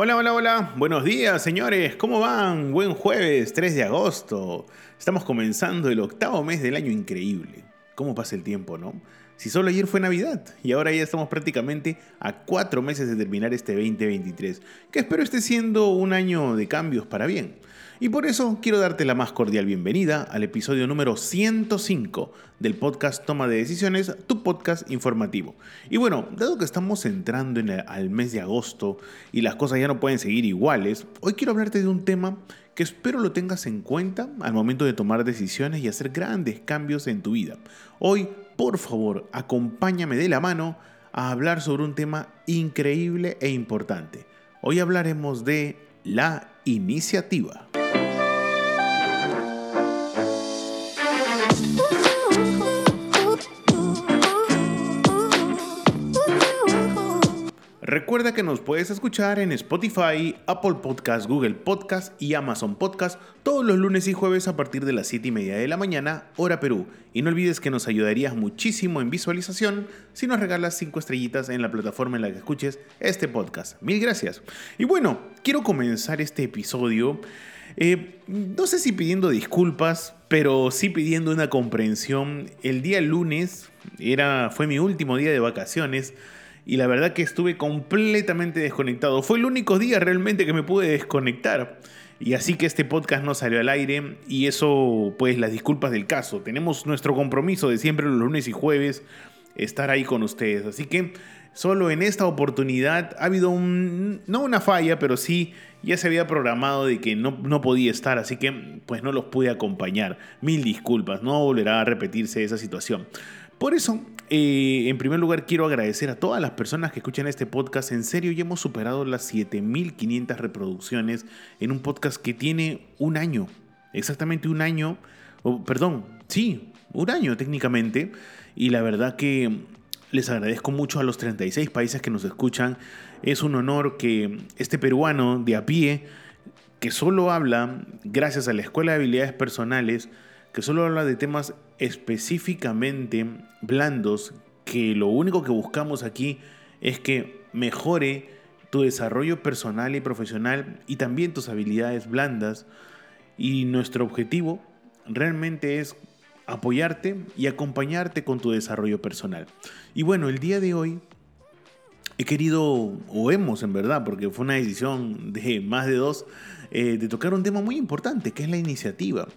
Hola, hola, hola. Buenos días, señores. ¿Cómo van? Buen jueves, 3 de agosto. Estamos comenzando el octavo mes del año increíble. ¿Cómo pasa el tiempo, no? Si solo ayer fue Navidad y ahora ya estamos prácticamente a cuatro meses de terminar este 2023, que espero esté siendo un año de cambios para bien. Y por eso quiero darte la más cordial bienvenida al episodio número 105 del podcast Toma de Decisiones, tu podcast informativo. Y bueno, dado que estamos entrando en el, al mes de agosto y las cosas ya no pueden seguir iguales, hoy quiero hablarte de un tema que espero lo tengas en cuenta al momento de tomar decisiones y hacer grandes cambios en tu vida. Hoy, por favor, acompáñame de la mano a hablar sobre un tema increíble e importante. Hoy hablaremos de la iniciativa. Recuerda que nos puedes escuchar en Spotify, Apple Podcast, Google Podcast y Amazon Podcast todos los lunes y jueves a partir de las 7 y media de la mañana, hora Perú. Y no olvides que nos ayudarías muchísimo en visualización si nos regalas 5 estrellitas en la plataforma en la que escuches este podcast. Mil gracias. Y bueno, quiero comenzar este episodio. Eh, no sé si pidiendo disculpas, pero sí pidiendo una comprensión. El día lunes era, fue mi último día de vacaciones y la verdad que estuve completamente desconectado. Fue el único día realmente que me pude desconectar. Y así que este podcast no salió al aire y eso pues las disculpas del caso. Tenemos nuestro compromiso de siempre los lunes y jueves estar ahí con ustedes. Así que solo en esta oportunidad ha habido no una falla, pero sí ya se había programado de que no, no podía estar, así que pues no los pude acompañar. Mil disculpas, no volverá a repetirse esa situación. Por eso, eh, en primer lugar, quiero agradecer a todas las personas que escuchan este podcast. En serio, ya hemos superado las 7500 reproducciones en un podcast que tiene un año, exactamente un año, perdón, sí, un año técnicamente. Y la verdad que les agradezco mucho a los 36 países que nos escuchan. Es un honor que este peruano de a pie, que solo habla, gracias a la Escuela de Habilidades Personales, que solo habla de temas específicamente blandos, que lo único que buscamos aquí es que mejore tu desarrollo personal y profesional y también tus habilidades blandas. Y nuestro objetivo realmente es apoyarte y acompañarte con tu desarrollo personal. Y bueno, el día de hoy he querido, o hemos en verdad, porque fue una decisión de más de dos, eh, de tocar un tema muy importante, que es la iniciativa.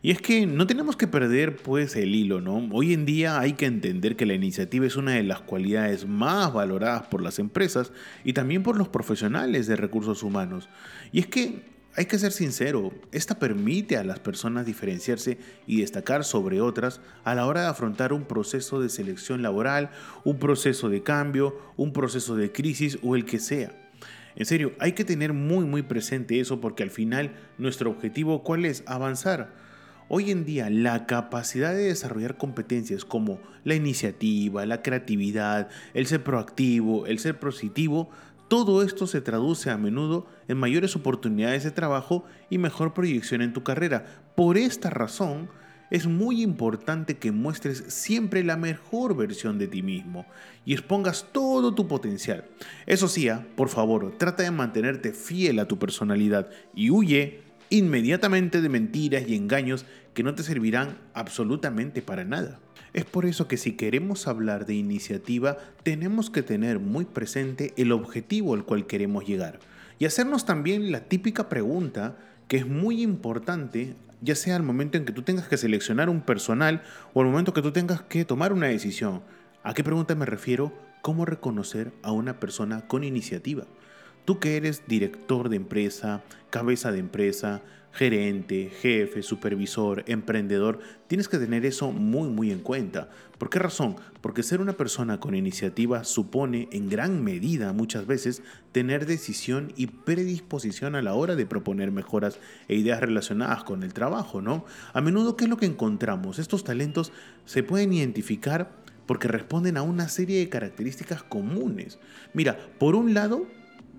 Y es que no tenemos que perder pues el hilo, ¿no? Hoy en día hay que entender que la iniciativa es una de las cualidades más valoradas por las empresas y también por los profesionales de recursos humanos. Y es que hay que ser sincero, esta permite a las personas diferenciarse y destacar sobre otras a la hora de afrontar un proceso de selección laboral, un proceso de cambio, un proceso de crisis o el que sea. En serio, hay que tener muy muy presente eso porque al final nuestro objetivo ¿cuál es? Avanzar Hoy en día la capacidad de desarrollar competencias como la iniciativa, la creatividad, el ser proactivo, el ser positivo, todo esto se traduce a menudo en mayores oportunidades de trabajo y mejor proyección en tu carrera. Por esta razón, es muy importante que muestres siempre la mejor versión de ti mismo y expongas todo tu potencial. Eso sí, ah, por favor, trata de mantenerte fiel a tu personalidad y huye inmediatamente de mentiras y engaños que no te servirán absolutamente para nada. Es por eso que si queremos hablar de iniciativa, tenemos que tener muy presente el objetivo al cual queremos llegar y hacernos también la típica pregunta que es muy importante, ya sea al momento en que tú tengas que seleccionar un personal o al momento que tú tengas que tomar una decisión. ¿A qué pregunta me refiero? ¿Cómo reconocer a una persona con iniciativa? Tú que eres director de empresa, cabeza de empresa, gerente, jefe, supervisor, emprendedor, tienes que tener eso muy muy en cuenta. ¿Por qué razón? Porque ser una persona con iniciativa supone en gran medida muchas veces tener decisión y predisposición a la hora de proponer mejoras e ideas relacionadas con el trabajo, ¿no? A menudo, ¿qué es lo que encontramos? Estos talentos se pueden identificar porque responden a una serie de características comunes. Mira, por un lado,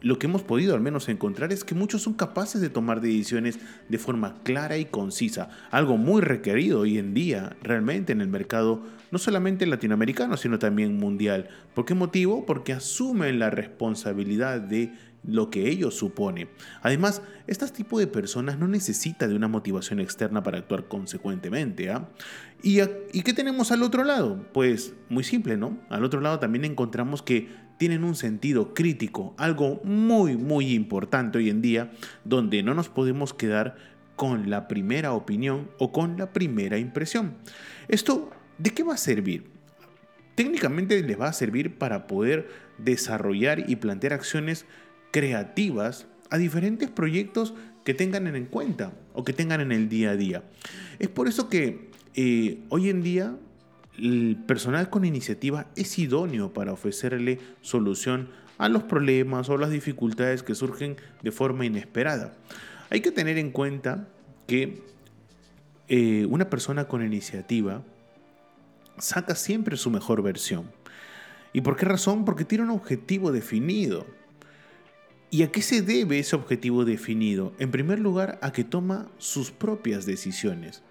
lo que hemos podido al menos encontrar es que muchos son capaces de tomar decisiones de forma clara y concisa, algo muy requerido hoy en día realmente en el mercado no solamente latinoamericano, sino también mundial. ¿Por qué motivo? Porque asumen la responsabilidad de lo que ellos supone. Además, este tipo de personas no necesita de una motivación externa para actuar consecuentemente. ¿Y, ¿Y qué tenemos al otro lado? Pues muy simple, ¿no? Al otro lado también encontramos que tienen un sentido crítico, algo muy, muy importante hoy en día, donde no nos podemos quedar con la primera opinión o con la primera impresión. Esto, ¿de qué va a servir? Técnicamente les va a servir para poder desarrollar y plantear acciones creativas a diferentes proyectos que tengan en cuenta o que tengan en el día a día. Es por eso que eh, hoy en día el personal con iniciativa es idóneo para ofrecerle solución a los problemas o las dificultades que surgen de forma inesperada. Hay que tener en cuenta que eh, una persona con iniciativa saca siempre su mejor versión. ¿Y por qué razón? Porque tiene un objetivo definido. ¿Y a qué se debe ese objetivo definido? En primer lugar, a que toma sus propias decisiones.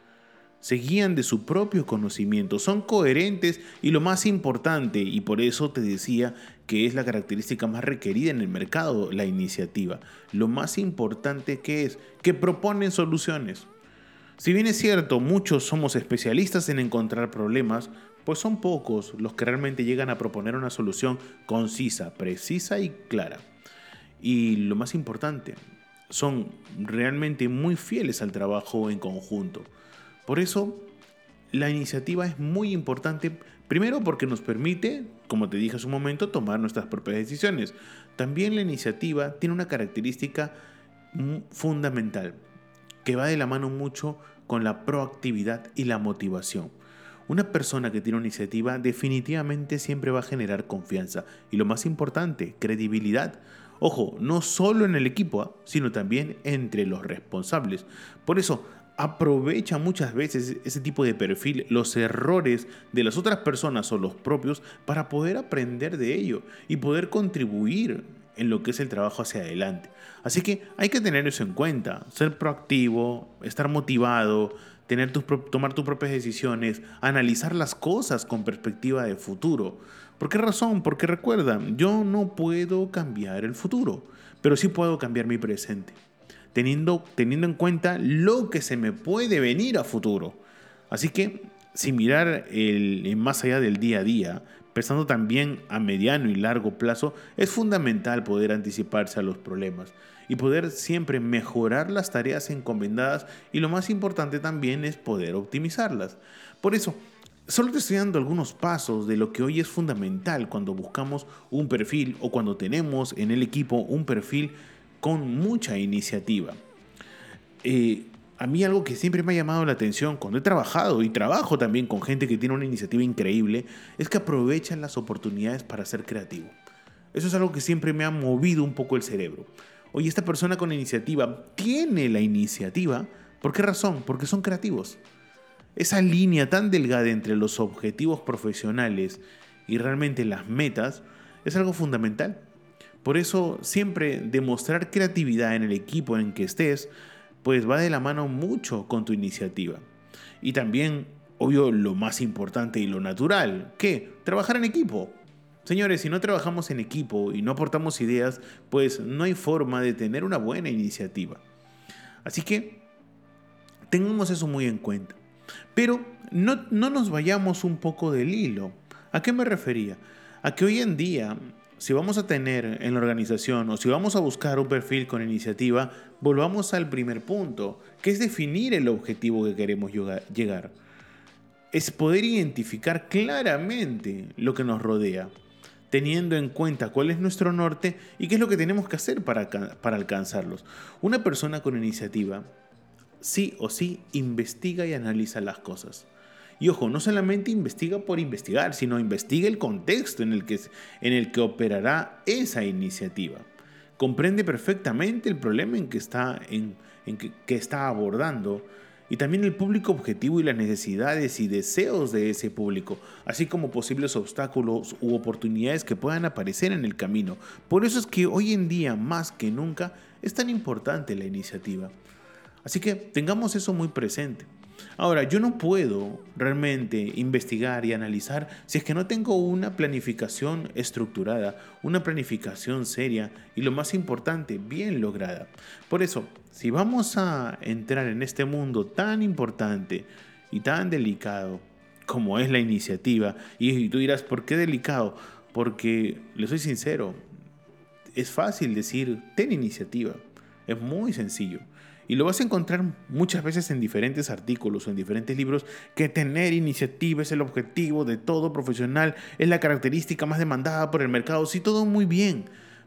Se guían de su propio conocimiento, son coherentes y lo más importante, y por eso te decía que es la característica más requerida en el mercado, la iniciativa. Lo más importante que es que proponen soluciones. Si bien es cierto, muchos somos especialistas en encontrar problemas, pues son pocos los que realmente llegan a proponer una solución concisa, precisa y clara. Y lo más importante, son realmente muy fieles al trabajo en conjunto. Por eso, la iniciativa es muy importante, primero porque nos permite, como te dije hace un momento, tomar nuestras propias decisiones. También la iniciativa tiene una característica fundamental, que va de la mano mucho con la proactividad y la motivación. Una persona que tiene una iniciativa definitivamente siempre va a generar confianza y lo más importante, credibilidad. Ojo, no solo en el equipo, ¿ah? sino también entre los responsables. Por eso, aprovecha muchas veces ese tipo de perfil, los errores de las otras personas o los propios, para poder aprender de ello y poder contribuir en lo que es el trabajo hacia adelante. Así que hay que tener eso en cuenta, ser proactivo, estar motivado, tener tomar tus propias decisiones, analizar las cosas con perspectiva de futuro. ¿Por qué razón? Porque recuerda, yo no puedo cambiar el futuro, pero sí puedo cambiar mi presente, teniendo, teniendo en cuenta lo que se me puede venir a futuro. Así que, sin mirar el, más allá del día a día, pensando también a mediano y largo plazo, es fundamental poder anticiparse a los problemas y poder siempre mejorar las tareas encomendadas y lo más importante también es poder optimizarlas. Por eso, Solo te estoy dando algunos pasos de lo que hoy es fundamental cuando buscamos un perfil o cuando tenemos en el equipo un perfil con mucha iniciativa. Eh, a mí algo que siempre me ha llamado la atención cuando he trabajado y trabajo también con gente que tiene una iniciativa increíble es que aprovechan las oportunidades para ser creativo. Eso es algo que siempre me ha movido un poco el cerebro. Oye, esta persona con iniciativa tiene la iniciativa. ¿Por qué razón? Porque son creativos esa línea tan delgada entre los objetivos profesionales y realmente las metas es algo fundamental. Por eso siempre demostrar creatividad en el equipo en que estés, pues va de la mano mucho con tu iniciativa. Y también, obvio, lo más importante y lo natural, ¿qué? Trabajar en equipo. Señores, si no trabajamos en equipo y no aportamos ideas, pues no hay forma de tener una buena iniciativa. Así que tengamos eso muy en cuenta. Pero no, nos vayamos un poco del hilo. ¿A qué me refería? A que hoy en día si vamos a tener en la organización o si vamos a buscar un perfil con iniciativa, volvamos al primer punto, que es definir el objetivo que queremos llegar. Es poder identificar claramente lo que nos rodea. teniendo en cuenta cuál es nuestro norte y qué es lo que tenemos que hacer para, para alcanzarlos. Una persona con iniciativa sí o sí investiga y analiza las cosas. Y ojo, no solamente investiga por investigar, sino investiga el contexto en el que, en el que operará esa iniciativa. Comprende perfectamente el problema en que está, en, que, que está abordando y también el público objetivo y las necesidades y deseos de ese público, así como posibles obstáculos u oportunidades que puedan aparecer en el camino. Por eso es que hoy en día, más que nunca, es tan importante la iniciativa. Así que tengamos eso muy presente. Ahora, yo no puedo realmente investigar y analizar si es que no tengo una planificación estructurada, una planificación seria y lo más importante, bien lograda. Por eso, si vamos a entrar en este mundo tan importante y tan delicado como es la iniciativa, y tú dirás, ¿por qué delicado? Porque, le soy sincero, es fácil decir, ten iniciativa. Es muy sencillo. Y lo vas a encontrar muchas veces en diferentes artículos o en diferentes libros que tener iniciativa es el objetivo de todo profesional, es la característica más demandada por el mercado. Sí, todo muy bien,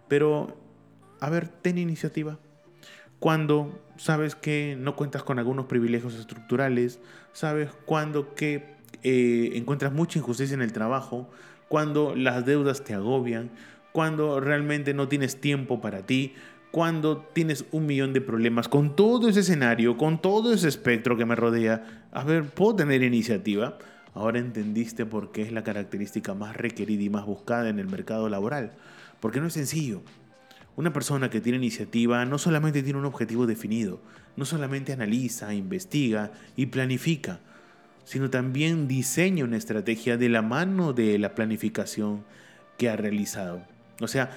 pero a ver, ten iniciativa. Cuando sabes que no cuentas con algunos privilegios estructurales, sabes cuando que eh, encuentras mucha injusticia en el trabajo, cuando las deudas te agobian, cuando realmente no tienes tiempo para ti, cuando tienes un millón de problemas con todo ese escenario, con todo ese espectro que me rodea, a ver, puedo tener iniciativa. Ahora entendiste por qué es la característica más requerida y más buscada en el mercado laboral. Porque no es sencillo. Una persona que tiene iniciativa no solamente tiene un objetivo definido, no solamente analiza, investiga y planifica, sino también diseña una estrategia de la mano de la planificación que ha realizado. O sea,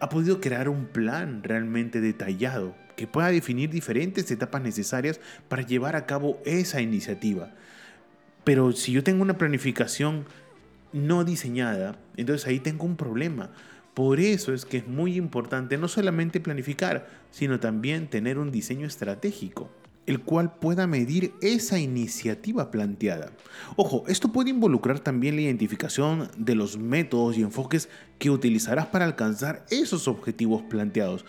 ha podido crear un plan realmente detallado que pueda definir diferentes etapas necesarias para llevar a cabo esa iniciativa. Pero si yo tengo una planificación no diseñada, entonces ahí tengo un problema. Por eso es que es muy importante no solamente planificar, sino también tener un diseño estratégico el cual pueda medir esa iniciativa planteada. Ojo, esto puede involucrar también la identificación de los métodos y enfoques que utilizarás para alcanzar esos objetivos planteados.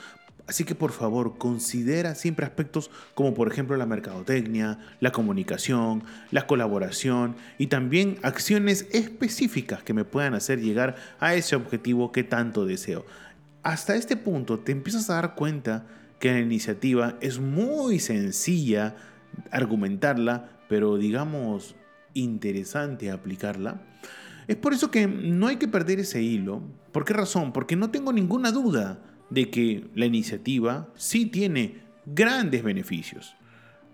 Así que por favor considera siempre aspectos como por ejemplo la mercadotecnia, la comunicación, la colaboración y también acciones específicas que me puedan hacer llegar a ese objetivo que tanto deseo. Hasta este punto te empiezas a dar cuenta que la iniciativa es muy sencilla argumentarla, pero digamos interesante aplicarla. Es por eso que no hay que perder ese hilo. ¿Por qué razón? Porque no tengo ninguna duda de que la iniciativa sí tiene grandes beneficios.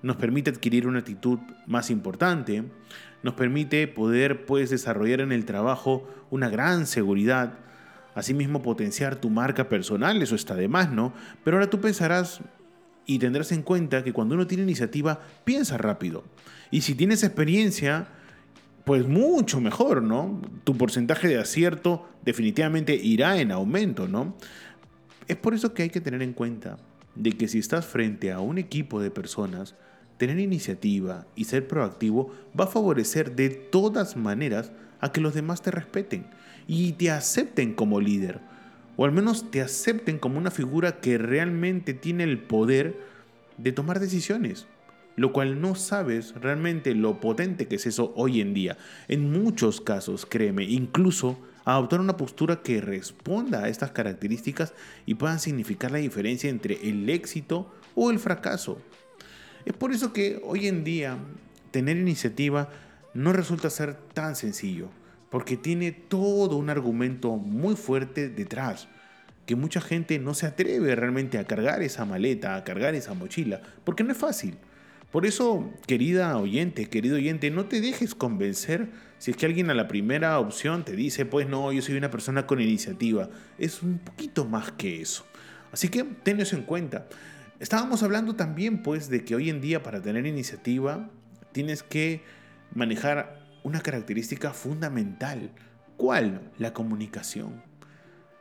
Nos permite adquirir una actitud más importante, nos permite poder pues desarrollar en el trabajo una gran seguridad, Asimismo, potenciar tu marca personal, eso está de más, ¿no? Pero ahora tú pensarás y tendrás en cuenta que cuando uno tiene iniciativa, piensa rápido. Y si tienes experiencia, pues mucho mejor, ¿no? Tu porcentaje de acierto definitivamente irá en aumento, ¿no? Es por eso que hay que tener en cuenta de que si estás frente a un equipo de personas, tener iniciativa y ser proactivo va a favorecer de todas maneras a que los demás te respeten y te acepten como líder, o al menos te acepten como una figura que realmente tiene el poder de tomar decisiones, lo cual no sabes realmente lo potente que es eso hoy en día. En muchos casos, créeme, incluso adoptar una postura que responda a estas características y pueda significar la diferencia entre el éxito o el fracaso. Es por eso que hoy en día tener iniciativa no resulta ser tan sencillo porque tiene todo un argumento muy fuerte detrás, que mucha gente no se atreve realmente a cargar esa maleta, a cargar esa mochila, porque no es fácil. Por eso, querida oyente, querido oyente, no te dejes convencer si es que alguien a la primera opción te dice, pues no, yo soy una persona con iniciativa. Es un poquito más que eso. Así que ten eso en cuenta. Estábamos hablando también, pues, de que hoy en día para tener iniciativa tienes que manejar una característica fundamental. ¿Cuál? La comunicación.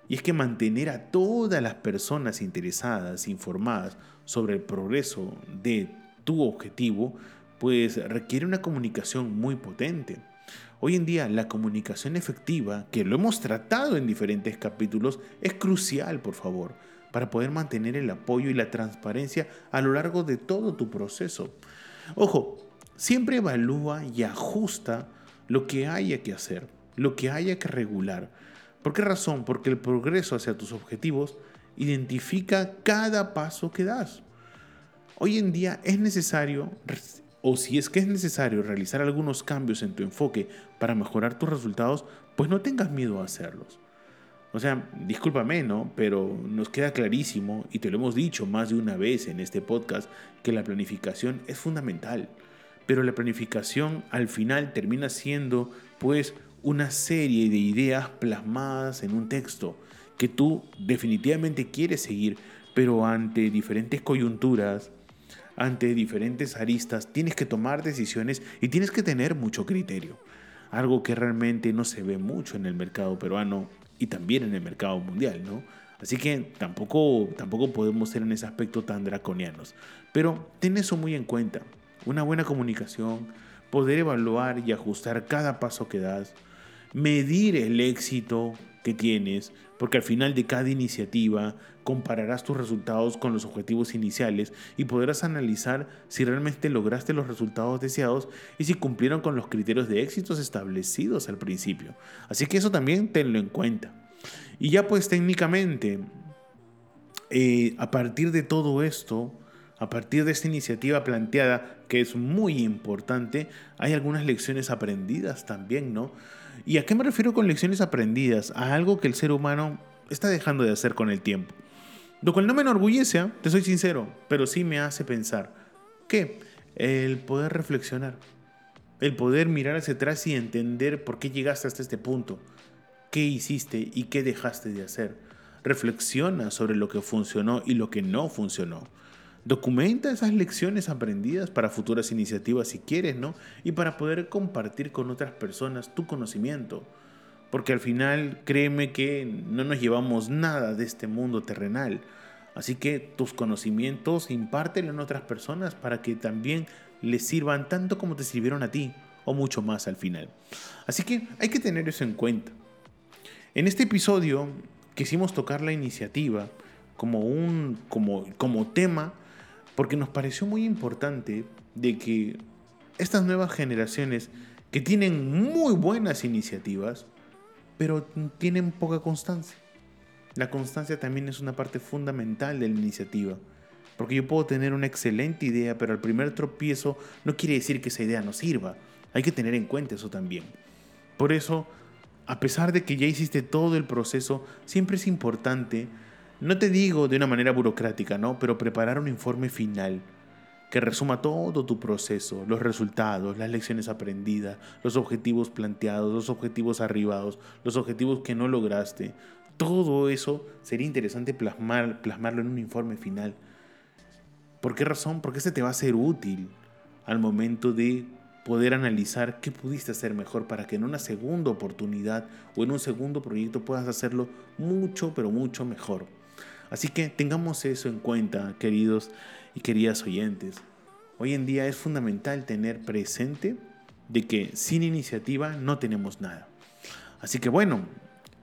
Y es que mantener a todas las personas interesadas, informadas sobre el progreso de tu objetivo, pues requiere una comunicación muy potente. Hoy en día la comunicación efectiva, que lo hemos tratado en diferentes capítulos, es crucial, por favor, para poder mantener el apoyo y la transparencia a lo largo de todo tu proceso. Ojo, siempre evalúa y ajusta lo que haya que hacer, lo que haya que regular. ¿Por qué razón? Porque el progreso hacia tus objetivos identifica cada paso que das. Hoy en día es necesario, o si es que es necesario realizar algunos cambios en tu enfoque para mejorar tus resultados, pues no tengas miedo a hacerlos. O sea, discúlpame, ¿no? Pero nos queda clarísimo, y te lo hemos dicho más de una vez en este podcast, que la planificación es fundamental. Pero la planificación al final termina siendo, pues, una serie de ideas plasmadas en un texto que tú definitivamente quieres seguir, pero ante diferentes coyunturas, ante diferentes aristas, tienes que tomar decisiones y tienes que tener mucho criterio. Algo que realmente no se ve mucho en el mercado peruano y también en el mercado mundial, ¿no? Así que tampoco, tampoco podemos ser en ese aspecto tan draconianos. Pero ten eso muy en cuenta. Una buena comunicación, poder evaluar y ajustar cada paso que das, medir el éxito que tienes, porque al final de cada iniciativa compararás tus resultados con los objetivos iniciales y podrás analizar si realmente lograste los resultados deseados y si cumplieron con los criterios de éxitos establecidos al principio. Así que eso también tenlo en cuenta. Y ya pues técnicamente, eh, a partir de todo esto, a partir de esta iniciativa planteada, que es muy importante, hay algunas lecciones aprendidas también, ¿no? ¿Y a qué me refiero con lecciones aprendidas? A algo que el ser humano está dejando de hacer con el tiempo. Lo cual no me enorgullece, ¿eh? te soy sincero, pero sí me hace pensar. ¿Qué? El poder reflexionar. El poder mirar hacia atrás y entender por qué llegaste hasta este punto. ¿Qué hiciste y qué dejaste de hacer? Reflexiona sobre lo que funcionó y lo que no funcionó. Documenta esas lecciones aprendidas para futuras iniciativas si quieres, ¿no? Y para poder compartir con otras personas tu conocimiento. Porque al final, créeme que no nos llevamos nada de este mundo terrenal. Así que tus conocimientos impártelo en otras personas para que también les sirvan tanto como te sirvieron a ti o mucho más al final. Así que hay que tener eso en cuenta. En este episodio quisimos tocar la iniciativa como un como, como tema porque nos pareció muy importante de que estas nuevas generaciones que tienen muy buenas iniciativas, pero tienen poca constancia. La constancia también es una parte fundamental de la iniciativa, porque yo puedo tener una excelente idea, pero el primer tropiezo no quiere decir que esa idea no sirva. Hay que tener en cuenta eso también. Por eso, a pesar de que ya hiciste todo el proceso, siempre es importante no te digo de una manera burocrática, ¿no? Pero preparar un informe final que resuma todo tu proceso, los resultados, las lecciones aprendidas, los objetivos planteados, los objetivos arribados, los objetivos que no lograste. Todo eso sería interesante plasmar, plasmarlo en un informe final. ¿Por qué razón? Porque este te va a ser útil al momento de poder analizar qué pudiste hacer mejor para que en una segunda oportunidad o en un segundo proyecto puedas hacerlo mucho, pero mucho mejor. Así que tengamos eso en cuenta, queridos y queridas oyentes. Hoy en día es fundamental tener presente de que sin iniciativa no tenemos nada. Así que bueno,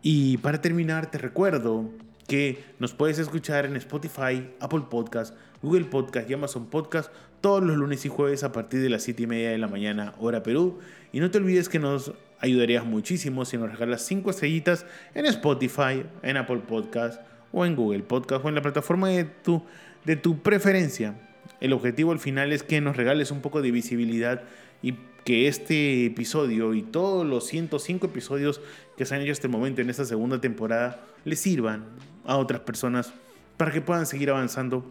y para terminar te recuerdo que nos puedes escuchar en Spotify, Apple Podcast, Google Podcast y Amazon Podcast todos los lunes y jueves a partir de las 7 y media de la mañana, hora Perú. Y no te olvides que nos ayudarías muchísimo si nos regalas 5 estrellitas en Spotify, en Apple Podcast o en Google Podcast o en la plataforma de tu, de tu preferencia. El objetivo al final es que nos regales un poco de visibilidad y que este episodio y todos los 105 episodios que se han hecho hasta el momento en esta segunda temporada les sirvan a otras personas para que puedan seguir avanzando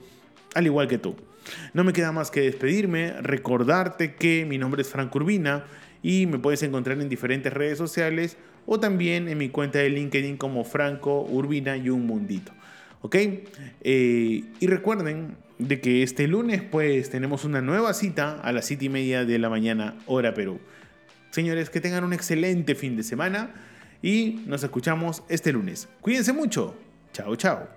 al igual que tú. No me queda más que despedirme, recordarte que mi nombre es Frank Urbina y me puedes encontrar en diferentes redes sociales o también en mi cuenta de LinkedIn como Franco Urbina y un mundito. ¿Ok? Eh, y recuerden de que este lunes pues tenemos una nueva cita a las 7 y media de la mañana hora Perú. Señores, que tengan un excelente fin de semana y nos escuchamos este lunes. Cuídense mucho. Chao, chao.